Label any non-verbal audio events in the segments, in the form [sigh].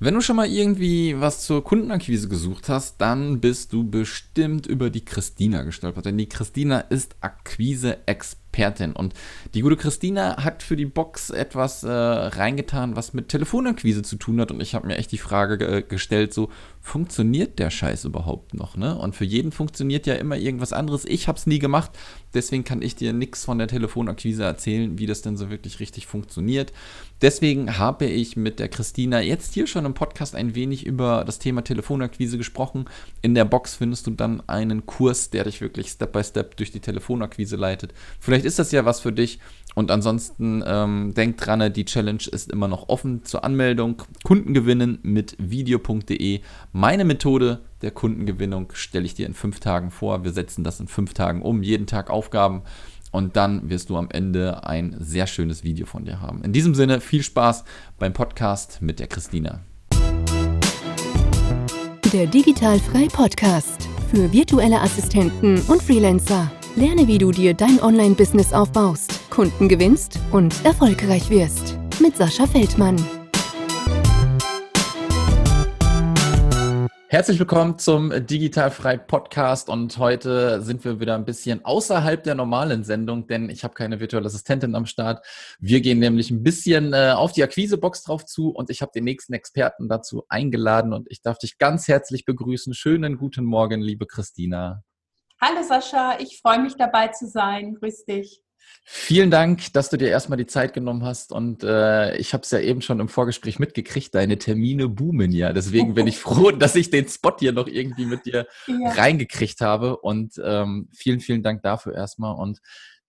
Wenn du schon mal irgendwie was zur Kundenakquise gesucht hast, dann bist du bestimmt über die Christina gestolpert. Denn die Christina ist Akquise-Expertin. Expertin. Und die gute Christina hat für die Box etwas äh, reingetan, was mit Telefonakquise zu tun hat. Und ich habe mir echt die Frage ge gestellt, so, funktioniert der Scheiß überhaupt noch? Ne? Und für jeden funktioniert ja immer irgendwas anderes. Ich habe es nie gemacht, deswegen kann ich dir nichts von der Telefonakquise erzählen, wie das denn so wirklich richtig funktioniert. Deswegen habe ich mit der Christina jetzt hier schon im Podcast ein wenig über das Thema Telefonakquise gesprochen. In der Box findest du dann einen Kurs, der dich wirklich Step by Step durch die Telefonakquise leitet. Vielleicht ist das ja was für dich. Und ansonsten ähm, denk dran, die Challenge ist immer noch offen zur Anmeldung. Kundengewinnen mit video.de. Meine Methode der Kundengewinnung stelle ich dir in fünf Tagen vor. Wir setzen das in fünf Tagen um, jeden Tag Aufgaben. Und dann wirst du am Ende ein sehr schönes Video von dir haben. In diesem Sinne, viel Spaß beim Podcast mit der Christina. Der Digitalfrei Podcast für virtuelle Assistenten und Freelancer. Lerne, wie du dir dein Online-Business aufbaust, Kunden gewinnst und erfolgreich wirst. Mit Sascha Feldmann. Herzlich willkommen zum Digitalfrei Podcast und heute sind wir wieder ein bisschen außerhalb der normalen Sendung, denn ich habe keine virtuelle Assistentin am Start. Wir gehen nämlich ein bisschen äh, auf die Akquisebox drauf zu und ich habe den nächsten Experten dazu eingeladen und ich darf dich ganz herzlich begrüßen. Schönen guten Morgen, liebe Christina. Hallo Sascha, ich freue mich dabei zu sein. Grüß dich. Vielen Dank, dass du dir erstmal die Zeit genommen hast. Und äh, ich habe es ja eben schon im Vorgespräch mitgekriegt, deine Termine boomen ja. Deswegen bin ich froh, dass ich den Spot hier noch irgendwie mit dir ja. reingekriegt habe. Und ähm, vielen, vielen Dank dafür erstmal. Und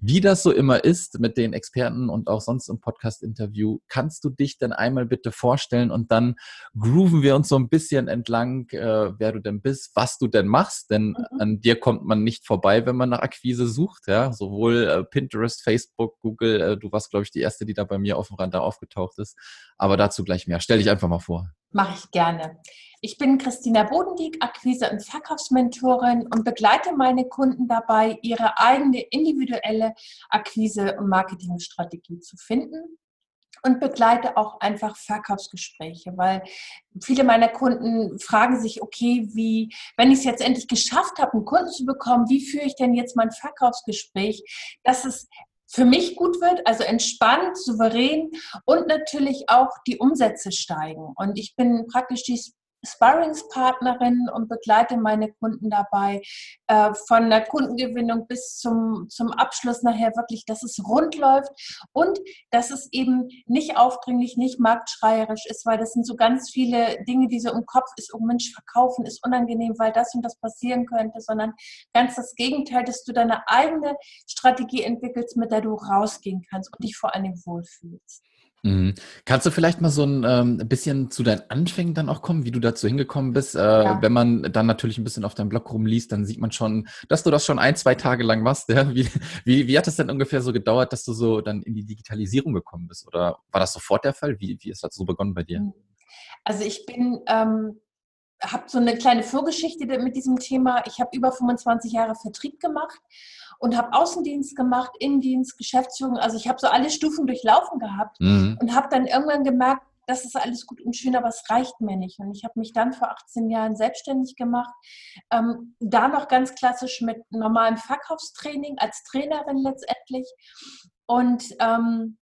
wie das so immer ist mit den Experten und auch sonst im Podcast-Interview, kannst du dich denn einmal bitte vorstellen und dann grooven wir uns so ein bisschen entlang, äh, wer du denn bist, was du denn machst, denn mhm. an dir kommt man nicht vorbei, wenn man nach Akquise sucht, ja, sowohl äh, Pinterest, Facebook, Google, äh, du warst, glaube ich, die erste, die da bei mir auf dem Radar aufgetaucht ist, aber dazu gleich mehr. Stell dich einfach mal vor. Mache ich gerne. Ich bin Christina Bodendieck, Akquise- und Verkaufsmentorin und begleite meine Kunden dabei, ihre eigene individuelle Akquise- und Marketingstrategie zu finden und begleite auch einfach Verkaufsgespräche, weil viele meiner Kunden fragen sich, okay, wie, wenn ich es jetzt endlich geschafft habe, einen Kunden zu bekommen, wie führe ich denn jetzt mein Verkaufsgespräch, dass es für mich gut wird, also entspannt, souverän und natürlich auch die Umsätze steigen. Und ich bin praktisch die Sparringspartnerin und begleite meine Kunden dabei, äh, von der Kundengewinnung bis zum, zum Abschluss nachher wirklich, dass es rund läuft und dass es eben nicht aufdringlich, nicht marktschreierisch ist, weil das sind so ganz viele Dinge, die so im Kopf ist, oh Mensch, verkaufen ist unangenehm, weil das und das passieren könnte, sondern ganz das Gegenteil, dass du deine eigene Strategie entwickelst, mit der du rausgehen kannst und dich vor Dingen wohlfühlst. Mhm. Kannst du vielleicht mal so ein ähm, bisschen zu deinen Anfängen dann auch kommen, wie du dazu hingekommen bist? Äh, ja. Wenn man dann natürlich ein bisschen auf deinem Blog rumliest, dann sieht man schon, dass du das schon ein, zwei Tage lang machst. Ja? Wie, wie, wie hat es denn ungefähr so gedauert, dass du so dann in die Digitalisierung gekommen bist? Oder war das sofort der Fall? Wie, wie ist das so begonnen bei dir? Also ich bin ähm, habe so eine kleine Vorgeschichte mit diesem Thema. Ich habe über 25 Jahre Vertrieb gemacht und habe Außendienst gemacht, Innendienst, Geschäftsführung. Also ich habe so alle Stufen durchlaufen gehabt mhm. und habe dann irgendwann gemerkt, das ist alles gut und schön, aber es reicht mir nicht. Und ich habe mich dann vor 18 Jahren selbstständig gemacht. Ähm, da noch ganz klassisch mit normalem Verkaufstraining als Trainerin letztendlich. Und ähm,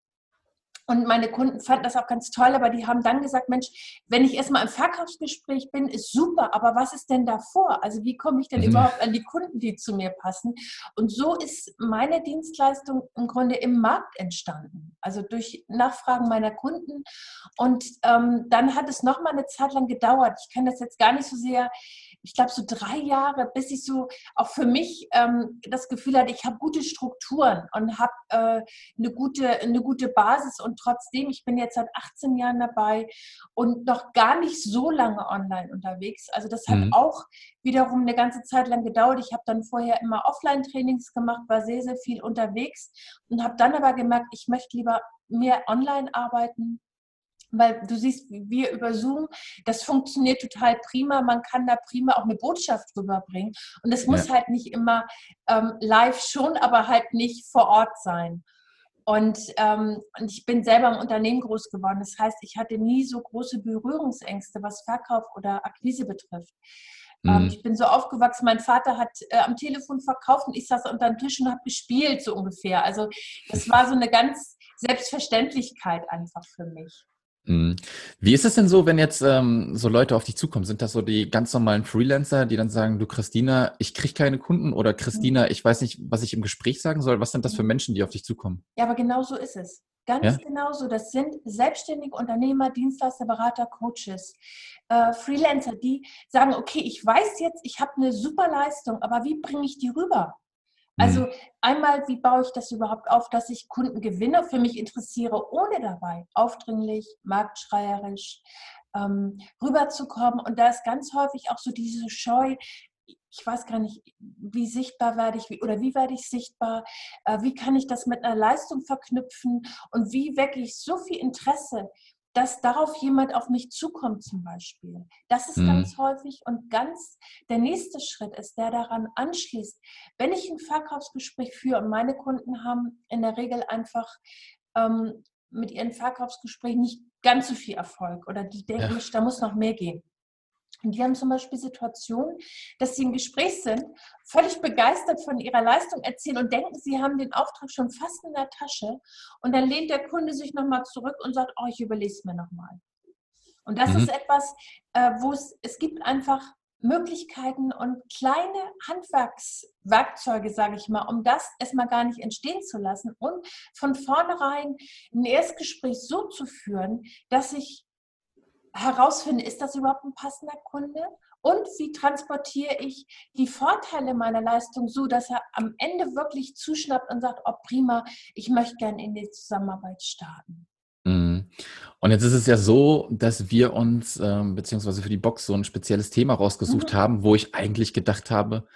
und meine Kunden fanden das auch ganz toll, aber die haben dann gesagt, Mensch, wenn ich erstmal im Verkaufsgespräch bin, ist super, aber was ist denn davor? Also wie komme ich denn mhm. überhaupt an die Kunden, die zu mir passen? Und so ist meine Dienstleistung im Grunde im Markt entstanden, also durch Nachfragen meiner Kunden. Und ähm, dann hat es noch mal eine Zeit lang gedauert. Ich kann das jetzt gar nicht so sehr ich glaube, so drei Jahre, bis ich so auch für mich ähm, das Gefühl hatte, ich habe gute Strukturen und habe äh, eine, gute, eine gute Basis. Und trotzdem, ich bin jetzt seit 18 Jahren dabei und noch gar nicht so lange online unterwegs. Also das hat mhm. auch wiederum eine ganze Zeit lang gedauert. Ich habe dann vorher immer Offline-Trainings gemacht, war sehr, sehr viel unterwegs und habe dann aber gemerkt, ich möchte lieber mehr online arbeiten weil du siehst, wir über Zoom, das funktioniert total prima. Man kann da prima auch eine Botschaft rüberbringen. Und es muss ja. halt nicht immer ähm, live schon, aber halt nicht vor Ort sein. Und, ähm, und ich bin selber im Unternehmen groß geworden. Das heißt, ich hatte nie so große Berührungsängste, was Verkauf oder Akquise betrifft. Ähm, mhm. ich bin so aufgewachsen, mein Vater hat äh, am Telefon verkauft und ich saß unter dem Tisch und habe gespielt, so ungefähr. Also das [laughs] war so eine ganz Selbstverständlichkeit einfach für mich. Mhm. Wie ist es denn so, wenn jetzt ähm, so Leute auf dich zukommen? Sind das so die ganz normalen Freelancer, die dann sagen, du Christina, ich kriege keine Kunden oder Christina, mhm. ich weiß nicht, was ich im Gespräch sagen soll? Was sind das für mhm. Menschen, die auf dich zukommen? Ja, aber genau so ist es. Ganz ja? genau so. Das sind selbstständige Unternehmer, Dienstleister, Berater, Coaches, äh, Freelancer, die sagen, okay, ich weiß jetzt, ich habe eine super Leistung, aber wie bringe ich die rüber? Also mhm. einmal, wie baue ich das überhaupt auf, dass ich Kunden gewinne, für mich interessiere, ohne dabei aufdringlich, marktschreierisch ähm, rüberzukommen. Und da ist ganz häufig auch so diese Scheu, ich weiß gar nicht, wie sichtbar werde ich, oder wie werde ich sichtbar, äh, wie kann ich das mit einer Leistung verknüpfen und wie wecke ich so viel Interesse dass darauf jemand auf mich zukommt zum Beispiel. Das ist mhm. ganz häufig und ganz der nächste Schritt ist, der daran anschließt. Wenn ich ein Verkaufsgespräch führe und meine Kunden haben in der Regel einfach ähm, mit ihren Verkaufsgesprächen nicht ganz so viel Erfolg oder die denken, ja. da muss noch mehr gehen. Und die haben zum Beispiel Situationen, dass sie im Gespräch sind, völlig begeistert von ihrer Leistung erzählen und denken, sie haben den Auftrag schon fast in der Tasche. Und dann lehnt der Kunde sich nochmal zurück und sagt, oh, ich überlege es mir nochmal. Und das mhm. ist etwas, äh, wo es, es gibt einfach Möglichkeiten und kleine Handwerkswerkzeuge, sage ich mal, um das erstmal gar nicht entstehen zu lassen und von vornherein ein Erstgespräch so zu führen, dass ich herausfinde, ist das überhaupt ein passender Kunde? Und wie transportiere ich die Vorteile meiner Leistung so, dass er am Ende wirklich zuschnappt und sagt, oh prima, ich möchte gerne in die Zusammenarbeit starten. Mhm. Und jetzt ist es ja so, dass wir uns, ähm, beziehungsweise für die Box, so ein spezielles Thema rausgesucht mhm. haben, wo ich eigentlich gedacht habe,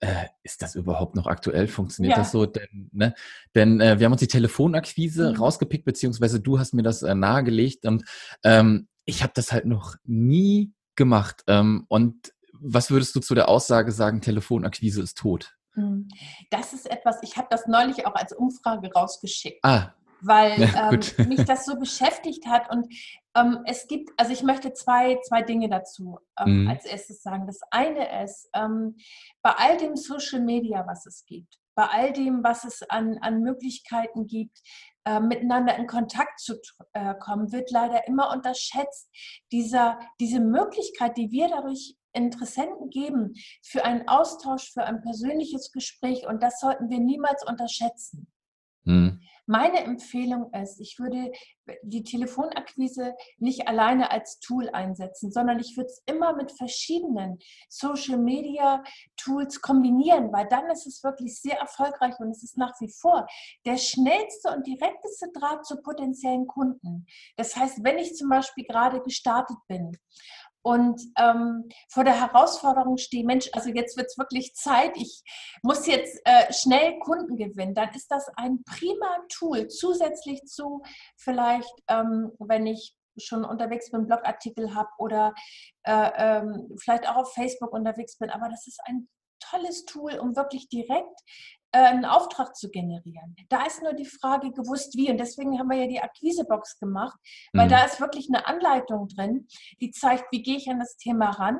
äh, ist das überhaupt noch aktuell? Funktioniert ja. das so? Denn, ne? Denn äh, wir haben uns die Telefonakquise mhm. rausgepickt, beziehungsweise du hast mir das äh, nahegelegt. Und ähm, ich habe das halt noch nie gemacht. Ähm, und was würdest du zu der Aussage sagen, Telefonakquise ist tot? Hm. Das ist etwas, ich habe das neulich auch als Umfrage rausgeschickt. Ah. Weil ja, ähm, [laughs] mich das so beschäftigt hat. Und ähm, es gibt, also ich möchte zwei, zwei Dinge dazu ähm, mhm. als erstes sagen. Das eine ist, ähm, bei all dem Social Media, was es gibt, bei all dem, was es an, an Möglichkeiten gibt, äh, miteinander in Kontakt zu äh, kommen, wird leider immer unterschätzt. Dieser, diese Möglichkeit, die wir dadurch Interessenten geben für einen Austausch, für ein persönliches Gespräch und das sollten wir niemals unterschätzen. Mhm. Meine Empfehlung ist, ich würde die Telefonakquise nicht alleine als Tool einsetzen, sondern ich würde es immer mit verschiedenen Social Media Tools kombinieren, weil dann ist es wirklich sehr erfolgreich und es ist nach wie vor der schnellste und direkteste Draht zu potenziellen Kunden. Das heißt, wenn ich zum Beispiel gerade gestartet bin und ähm, vor der Herausforderung stehe, Mensch, also jetzt wird es wirklich Zeit, ich muss jetzt äh, schnell Kunden gewinnen, dann ist das ein prima Tool zusätzlich zu vielleicht, ähm, wenn ich schon unterwegs bin, Blogartikel habe oder äh, ähm, vielleicht auch auf Facebook unterwegs bin, aber das ist ein tolles Tool, um wirklich direkt einen Auftrag zu generieren. Da ist nur die Frage gewusst, wie. Und deswegen haben wir ja die Akquisebox gemacht, weil mhm. da ist wirklich eine Anleitung drin, die zeigt, wie gehe ich an das Thema ran,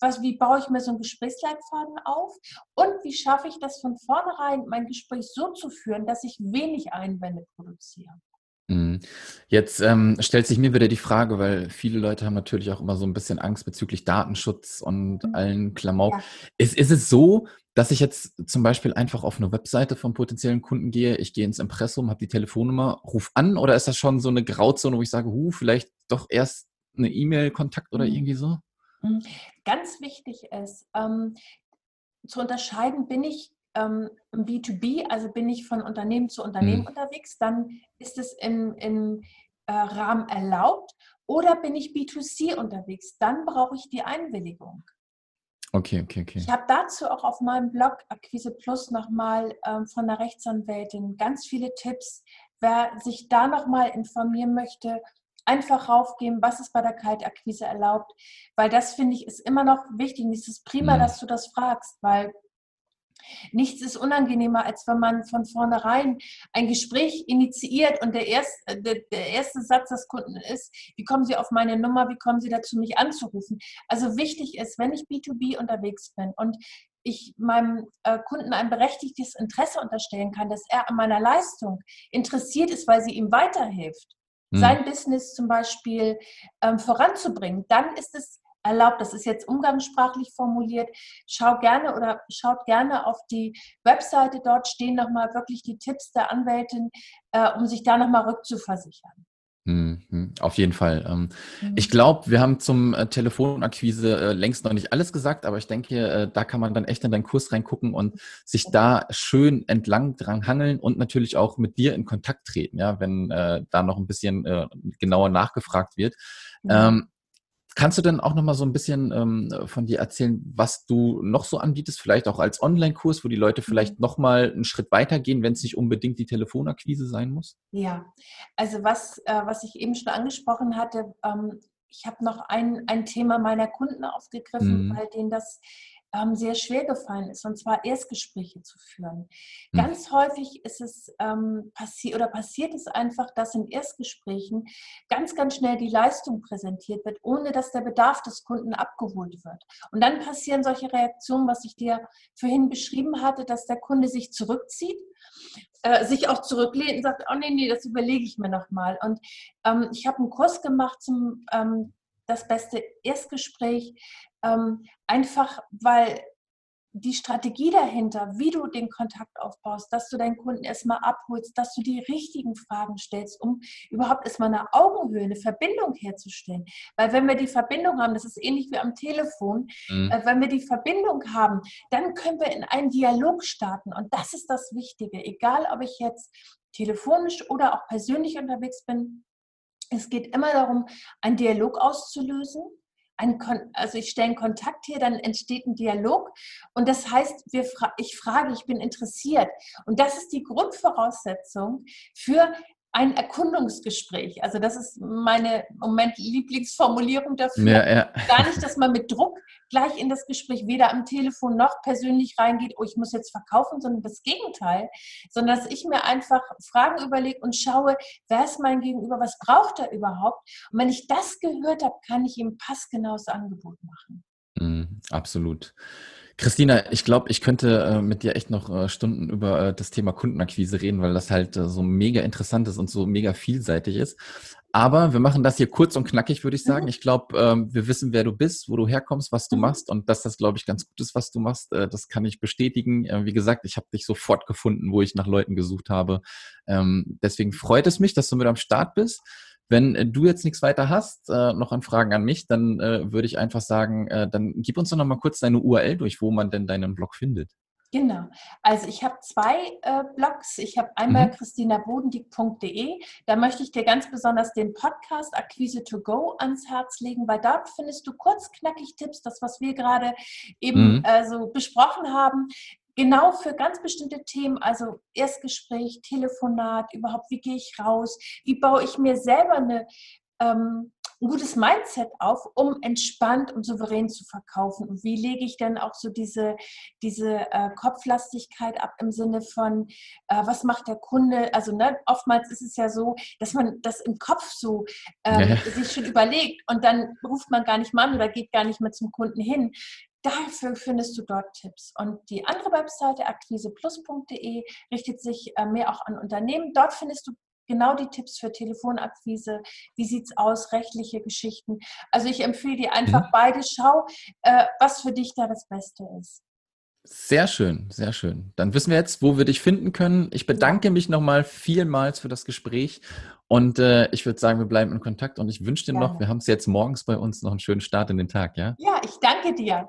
was, wie baue ich mir so einen Gesprächsleitfaden auf und wie schaffe ich das von vornherein, mein Gespräch so zu führen, dass ich wenig Einwände produziere. Mhm. Jetzt ähm, stellt sich mir wieder die Frage, weil viele Leute haben natürlich auch immer so ein bisschen Angst bezüglich Datenschutz und mhm. allen Klamauk. Ja. Ist, ist es so, dass ich jetzt zum Beispiel einfach auf eine Webseite vom potenziellen Kunden gehe, ich gehe ins Impressum, habe die Telefonnummer, ruf an oder ist das schon so eine Grauzone, wo ich sage, hu, vielleicht doch erst eine E-Mail-Kontakt oder mhm. irgendwie so? Mhm. Ganz wichtig ist, ähm, zu unterscheiden, bin ich ähm, B2B, also bin ich von Unternehmen zu Unternehmen mhm. unterwegs, dann ist es im, im äh, Rahmen erlaubt. Oder bin ich B2C unterwegs, dann brauche ich die Einwilligung. Okay, okay, okay. Ich habe dazu auch auf meinem Blog Akquise Plus nochmal ähm, von der Rechtsanwältin ganz viele Tipps. Wer sich da nochmal informieren möchte, einfach raufgeben, was ist bei der Kaltakquise erlaubt, weil das finde ich ist immer noch wichtig. Und es ist prima, mhm. dass du das fragst, weil Nichts ist unangenehmer, als wenn man von vornherein ein Gespräch initiiert und der erste, der, der erste Satz des Kunden ist, wie kommen Sie auf meine Nummer, wie kommen Sie dazu, mich anzurufen. Also wichtig ist, wenn ich B2B unterwegs bin und ich meinem äh, Kunden ein berechtigtes Interesse unterstellen kann, dass er an meiner Leistung interessiert ist, weil sie ihm weiterhilft, mhm. sein Business zum Beispiel ähm, voranzubringen, dann ist es erlaubt. Das ist jetzt umgangssprachlich formuliert. Schau gerne oder schaut gerne auf die Webseite. Dort stehen nochmal wirklich die Tipps der Anwältin, äh, um sich da nochmal rückzuversichern. Mhm, auf jeden Fall. Ähm, mhm. Ich glaube, wir haben zum äh, Telefonakquise äh, längst noch nicht alles gesagt, aber ich denke, äh, da kann man dann echt in deinen Kurs reingucken und sich da schön entlang dran hangeln und natürlich auch mit dir in Kontakt treten, ja, wenn da noch ein bisschen genauer nachgefragt wird. Mhm. Ähm, Kannst du denn auch noch mal so ein bisschen ähm, von dir erzählen, was du noch so anbietest, vielleicht auch als Online-Kurs, wo die Leute vielleicht mhm. noch mal einen Schritt weiter gehen, wenn es nicht unbedingt die Telefonakquise sein muss? Ja, also was, äh, was ich eben schon angesprochen hatte, ähm, ich habe noch ein, ein Thema meiner Kunden aufgegriffen, mhm. weil denen das ähm, sehr schwer gefallen ist, und zwar Erstgespräche zu führen. Mhm. Ganz häufig ist es ähm, passiert oder passiert es einfach, dass in Erstgesprächen ganz, ganz schnell die Leistung präsentiert wird, ohne dass der Bedarf des Kunden abgeholt wird. Und dann passieren solche Reaktionen, was ich dir vorhin beschrieben hatte, dass der Kunde sich zurückzieht äh, sich auch zurücklehnt und sagt, oh nee, nee, das überlege ich mir nochmal. Und ähm, ich habe einen Kurs gemacht zum ähm, das beste Erstgespräch, ähm, einfach weil die Strategie dahinter, wie du den Kontakt aufbaust, dass du deinen Kunden erstmal abholst, dass du die richtigen Fragen stellst, um überhaupt erstmal eine Augenhöhe, eine Verbindung herzustellen. Weil wenn wir die Verbindung haben, das ist ähnlich wie am Telefon, mhm. äh, wenn wir die Verbindung haben, dann können wir in einen Dialog starten. Und das ist das Wichtige. Egal, ob ich jetzt telefonisch oder auch persönlich unterwegs bin, es geht immer darum, einen Dialog auszulösen. Ein, also ich stelle einen Kontakt her, dann entsteht ein Dialog und das heißt, wir, ich frage, ich bin interessiert. Und das ist die Grundvoraussetzung für ein Erkundungsgespräch. Also das ist meine im Moment Lieblingsformulierung dafür. Ja, ja. Gar nicht, dass man mit Druck gleich in das Gespräch weder am Telefon noch persönlich reingeht, oh, ich muss jetzt verkaufen, sondern das Gegenteil, sondern dass ich mir einfach Fragen überlege und schaue, wer ist mein Gegenüber, was braucht er überhaupt? Und wenn ich das gehört habe, kann ich ihm passgenaues Angebot machen. Mm, absolut. Christina, ich glaube, ich könnte äh, mit dir echt noch äh, Stunden über äh, das Thema Kundenakquise reden, weil das halt äh, so mega interessant ist und so mega vielseitig ist. Aber wir machen das hier kurz und knackig, würde ich sagen. Mhm. Ich glaube, ähm, wir wissen, wer du bist, wo du herkommst, was du mhm. machst und dass das, glaube ich, ganz gut ist, was du machst. Äh, das kann ich bestätigen. Äh, wie gesagt, ich habe dich sofort gefunden, wo ich nach Leuten gesucht habe. Ähm, deswegen freut es mich, dass du mit am Start bist. Wenn äh, du jetzt nichts weiter hast, äh, noch an Fragen an mich, dann äh, würde ich einfach sagen, äh, dann gib uns doch noch mal kurz deine URL durch, wo man denn deinen Blog findet. Genau. Also ich habe zwei äh, Blogs. Ich habe einmal mhm. christinabodendieck.de. Da möchte ich dir ganz besonders den Podcast Akquise to Go ans Herz legen, weil dort findest du kurz knackig Tipps, das was wir gerade eben mhm. äh, so besprochen haben genau für ganz bestimmte Themen, also Erstgespräch, Telefonat, überhaupt, wie gehe ich raus, wie baue ich mir selber eine, ähm, ein gutes Mindset auf, um entspannt und souverän zu verkaufen. Und wie lege ich denn auch so diese, diese äh, Kopflastigkeit ab im Sinne von, äh, was macht der Kunde? Also ne, oftmals ist es ja so, dass man das im Kopf so ähm, ja. sich schon überlegt und dann ruft man gar nicht mal an oder geht gar nicht mehr zum Kunden hin. Dafür findest du dort Tipps. Und die andere Webseite, akquiseplus.de, richtet sich äh, mehr auch an Unternehmen. Dort findest du genau die Tipps für Telefonakquise. Wie sieht es aus? Rechtliche Geschichten. Also ich empfehle dir einfach mhm. beide. Schau, äh, was für dich da das Beste ist. Sehr schön, sehr schön. Dann wissen wir jetzt, wo wir dich finden können. Ich bedanke mich nochmal vielmals für das Gespräch und äh, ich würde sagen, wir bleiben in Kontakt und ich wünsche dir Gerne. noch, wir haben es jetzt morgens bei uns, noch einen schönen Start in den Tag, ja? Ja, ich danke dir.